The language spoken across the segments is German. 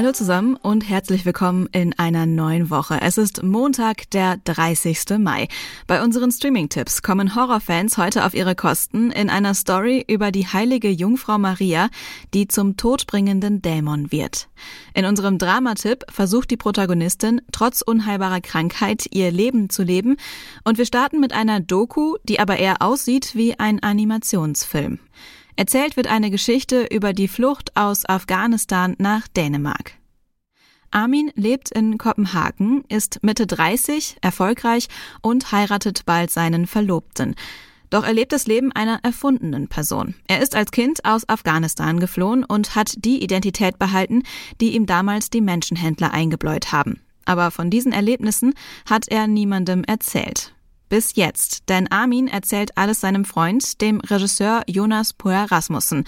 Hallo zusammen und herzlich willkommen in einer neuen Woche. Es ist Montag, der 30. Mai. Bei unseren Streaming-Tipps kommen Horrorfans heute auf ihre Kosten in einer Story über die heilige Jungfrau Maria, die zum todbringenden Dämon wird. In unserem Dramatipp versucht die Protagonistin trotz unheilbarer Krankheit ihr Leben zu leben und wir starten mit einer Doku, die aber eher aussieht wie ein Animationsfilm. Erzählt wird eine Geschichte über die Flucht aus Afghanistan nach Dänemark. Armin lebt in Kopenhagen, ist Mitte 30, erfolgreich und heiratet bald seinen Verlobten. Doch er lebt das Leben einer erfundenen Person. Er ist als Kind aus Afghanistan geflohen und hat die Identität behalten, die ihm damals die Menschenhändler eingebläut haben. Aber von diesen Erlebnissen hat er niemandem erzählt. Bis jetzt, denn Armin erzählt alles seinem Freund, dem Regisseur Jonas Poer Rasmussen.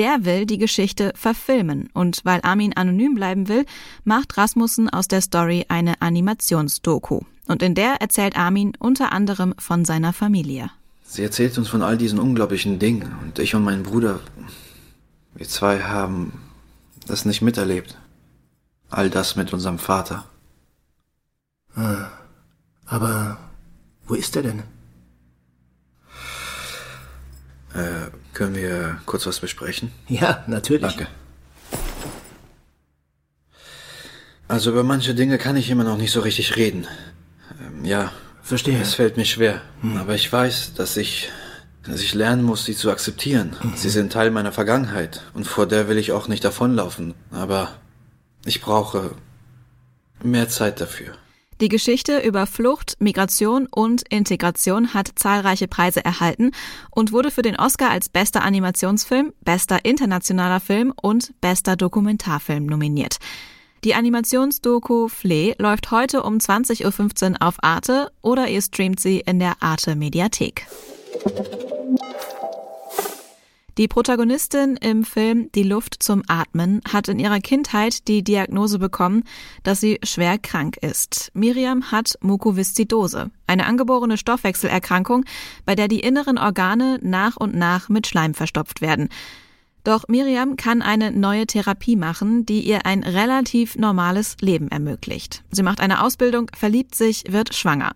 Der will die Geschichte verfilmen und weil Armin anonym bleiben will, macht Rasmussen aus der Story eine Animationsdoku. Und in der erzählt Armin unter anderem von seiner Familie. Sie erzählt uns von all diesen unglaublichen Dingen und ich und mein Bruder, wir zwei haben das nicht miterlebt. All das mit unserem Vater. Ah, aber wo ist er denn? Äh, können wir kurz was besprechen? Ja, natürlich. Danke. Also über manche Dinge kann ich immer noch nicht so richtig reden. Ähm, ja. Verstehe. Es fällt mir schwer. Hm. Aber ich weiß, dass ich, dass ich lernen muss, sie zu akzeptieren. Mhm. Sie sind Teil meiner Vergangenheit. Und vor der will ich auch nicht davonlaufen. Aber ich brauche mehr Zeit dafür. Die Geschichte über Flucht, Migration und Integration hat zahlreiche Preise erhalten und wurde für den Oscar als bester Animationsfilm, bester internationaler Film und bester Dokumentarfilm nominiert. Die Animationsdoku Flee läuft heute um 20.15 Uhr auf Arte oder ihr streamt sie in der Arte Mediathek. Die Protagonistin im Film Die Luft zum Atmen hat in ihrer Kindheit die Diagnose bekommen, dass sie schwer krank ist. Miriam hat Mukoviszidose, eine angeborene Stoffwechselerkrankung, bei der die inneren Organe nach und nach mit Schleim verstopft werden. Doch Miriam kann eine neue Therapie machen, die ihr ein relativ normales Leben ermöglicht. Sie macht eine Ausbildung, verliebt sich, wird schwanger.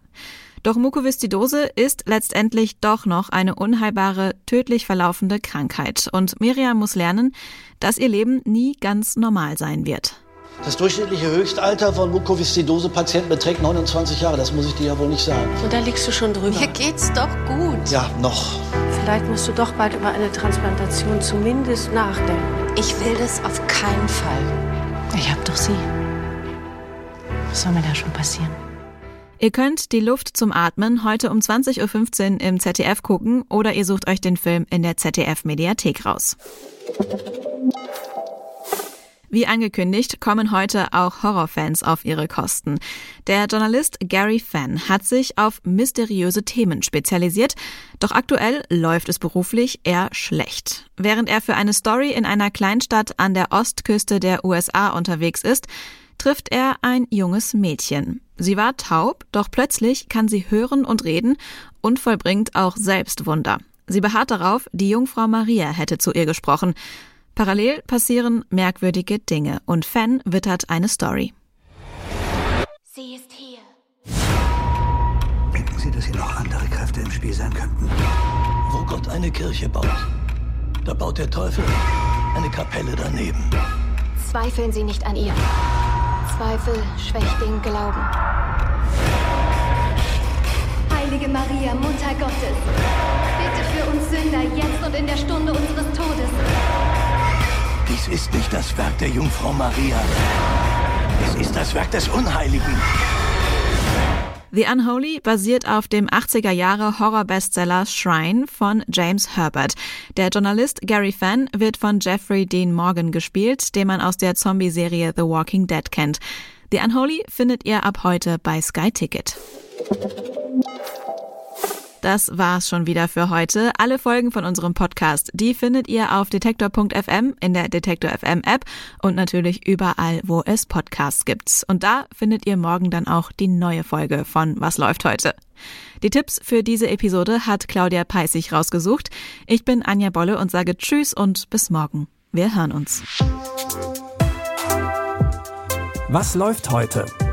Doch Mukoviszidose ist letztendlich doch noch eine unheilbare, tödlich verlaufende Krankheit. Und Miriam muss lernen, dass ihr Leben nie ganz normal sein wird. Das durchschnittliche Höchstalter von Mukoviszidose-Patienten beträgt 29 Jahre. Das muss ich dir ja wohl nicht sagen. Und da liegst du schon drüber. Mir geht's doch gut. Ja, noch. Vielleicht musst du doch bald über eine Transplantation zumindest nachdenken. Ich will das auf keinen Fall. Ich hab doch sie. Was soll mir da schon passieren? Ihr könnt die Luft zum Atmen heute um 20.15 Uhr im ZDF gucken oder ihr sucht euch den Film in der ZDF Mediathek raus. Wie angekündigt, kommen heute auch Horrorfans auf ihre Kosten. Der Journalist Gary Fenn hat sich auf mysteriöse Themen spezialisiert, doch aktuell läuft es beruflich eher schlecht. Während er für eine Story in einer Kleinstadt an der Ostküste der USA unterwegs ist, trifft er ein junges Mädchen. Sie war taub, doch plötzlich kann sie hören und reden und vollbringt auch selbst Wunder. Sie beharrt darauf, die Jungfrau Maria hätte zu ihr gesprochen. Parallel passieren merkwürdige Dinge und Fan wittert eine Story. Sie ist hier. Denken Sie, dass hier noch andere Kräfte im Spiel sein könnten? Wo Gott eine Kirche baut, da baut der Teufel eine Kapelle daneben. Zweifeln Sie nicht an ihr. Zweifel schwächt den Glauben. Heilige Maria, Mutter Gottes, bitte für uns Sünder jetzt und in der Stunde unseres Todes. Dies ist nicht das Werk der Jungfrau Maria. Es ist das Werk des Unheiligen. The Unholy basiert auf dem 80er Jahre Horror-Bestseller Shrine von James Herbert. Der Journalist Gary Fenn wird von Jeffrey Dean Morgan gespielt, den man aus der Zombie-Serie The Walking Dead kennt. The Unholy findet ihr ab heute bei Sky Ticket. Das war's schon wieder für heute. Alle Folgen von unserem Podcast, die findet ihr auf detektor.fm, in der Detektor FM App und natürlich überall, wo es Podcasts gibt. Und da findet ihr morgen dann auch die neue Folge von Was läuft heute. Die Tipps für diese Episode hat Claudia Peissig rausgesucht. Ich bin Anja Bolle und sage Tschüss und bis morgen. Wir hören uns. Was läuft heute?